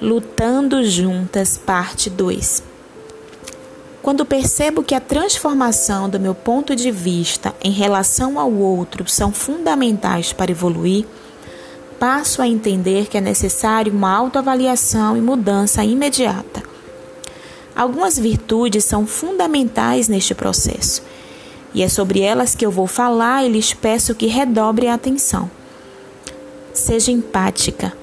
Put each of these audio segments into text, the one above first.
Lutando Juntas, parte 2. Quando percebo que a transformação do meu ponto de vista em relação ao outro são fundamentais para evoluir, passo a entender que é necessário uma autoavaliação e mudança imediata. Algumas virtudes são fundamentais neste processo, e é sobre elas que eu vou falar e lhes peço que redobre a atenção. Seja empática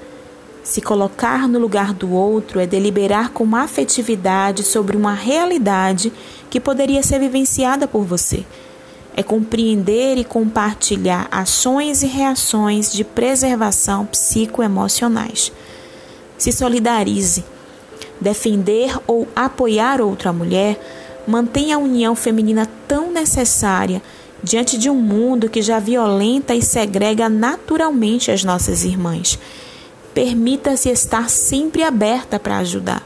se colocar no lugar do outro é deliberar com afetividade sobre uma realidade que poderia ser vivenciada por você. É compreender e compartilhar ações e reações de preservação psicoemocionais. Se solidarize. Defender ou apoiar outra mulher mantém a união feminina tão necessária diante de um mundo que já violenta e segrega naturalmente as nossas irmãs. Permita-se estar sempre aberta para ajudar.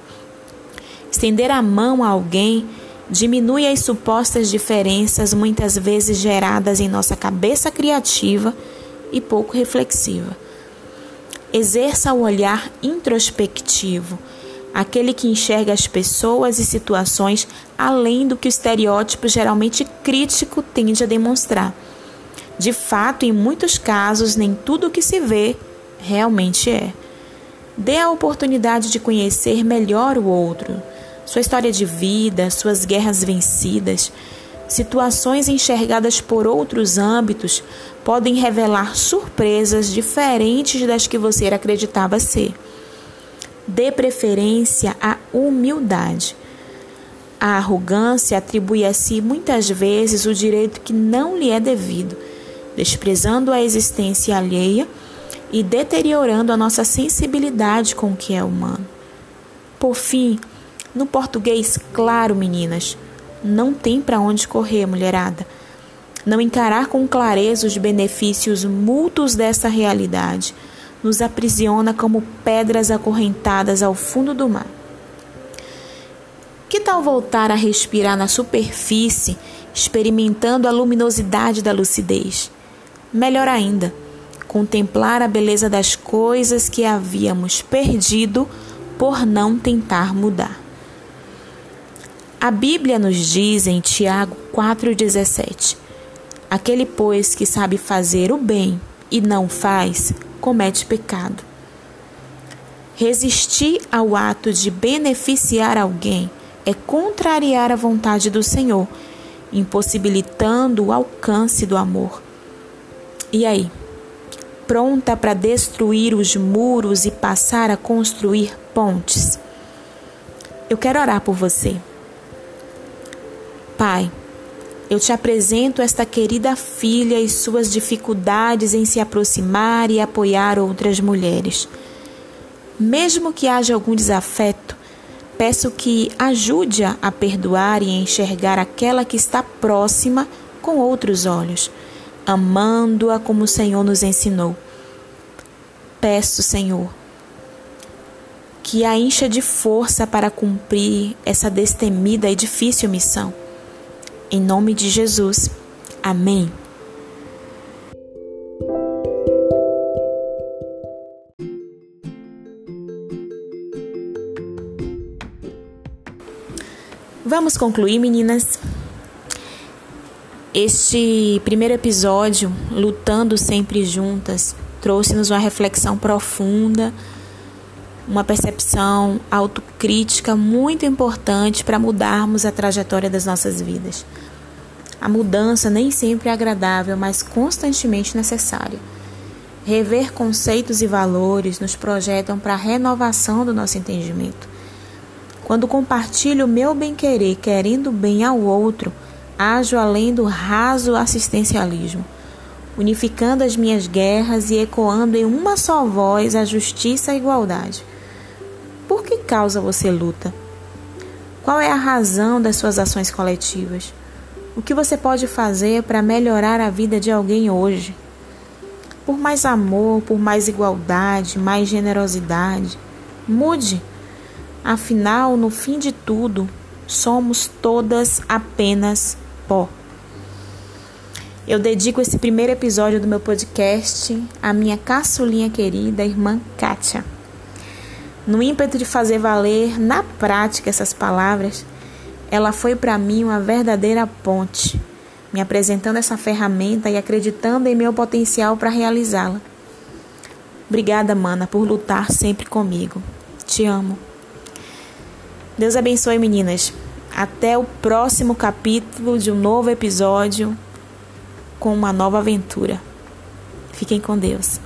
Estender a mão a alguém diminui as supostas diferenças muitas vezes geradas em nossa cabeça criativa e pouco reflexiva. Exerça o olhar introspectivo, aquele que enxerga as pessoas e situações além do que o estereótipo geralmente crítico tende a demonstrar. De fato, em muitos casos, nem tudo o que se vê realmente é. Dê a oportunidade de conhecer melhor o outro, sua história de vida, suas guerras vencidas. Situações enxergadas por outros âmbitos podem revelar surpresas diferentes das que você acreditava ser. Dê preferência à humildade. A arrogância atribui a si muitas vezes o direito que não lhe é devido, desprezando a existência alheia e deteriorando a nossa sensibilidade com o que é humano. Por fim, no português claro, meninas, não tem para onde correr, mulherada. Não encarar com clareza os benefícios mútuos dessa realidade nos aprisiona como pedras acorrentadas ao fundo do mar. Que tal voltar a respirar na superfície, experimentando a luminosidade da lucidez? Melhor ainda, contemplar a beleza das coisas que havíamos perdido por não tentar mudar. A Bíblia nos diz em Tiago 4,17: Aquele, pois, que sabe fazer o bem e não faz, comete pecado. Resistir ao ato de beneficiar alguém é contrariar a vontade do Senhor, impossibilitando o alcance do amor. E aí? Pronta para destruir os muros e passar a construir pontes. Eu quero orar por você. Pai, eu te apresento esta querida filha e suas dificuldades em se aproximar e apoiar outras mulheres. Mesmo que haja algum desafeto, peço que ajude-a a perdoar e enxergar aquela que está próxima com outros olhos amando-a como o Senhor nos ensinou. Peço, Senhor, que a encha de força para cumprir essa destemida e difícil missão. Em nome de Jesus. Amém. Vamos concluir, meninas. Este primeiro episódio, Lutando Sempre Juntas, trouxe-nos uma reflexão profunda, uma percepção autocrítica muito importante para mudarmos a trajetória das nossas vidas. A mudança nem sempre é agradável, mas constantemente necessária. Rever conceitos e valores nos projetam para a renovação do nosso entendimento. Quando compartilho o meu bem-querer querendo bem ao outro, ajo além do raso assistencialismo, unificando as minhas guerras e ecoando em uma só voz a justiça e a igualdade. Por que causa você luta? Qual é a razão das suas ações coletivas? O que você pode fazer para melhorar a vida de alguém hoje? Por mais amor, por mais igualdade, mais generosidade, mude. Afinal, no fim de tudo, somos todas apenas pó. Eu dedico esse primeiro episódio do meu podcast à minha caçulinha querida, irmã Kátia. No ímpeto de fazer valer na prática essas palavras, ela foi para mim uma verdadeira ponte, me apresentando essa ferramenta e acreditando em meu potencial para realizá-la. Obrigada, mana, por lutar sempre comigo. Te amo. Deus abençoe, meninas. Até o próximo capítulo de um novo episódio com uma nova aventura. Fiquem com Deus.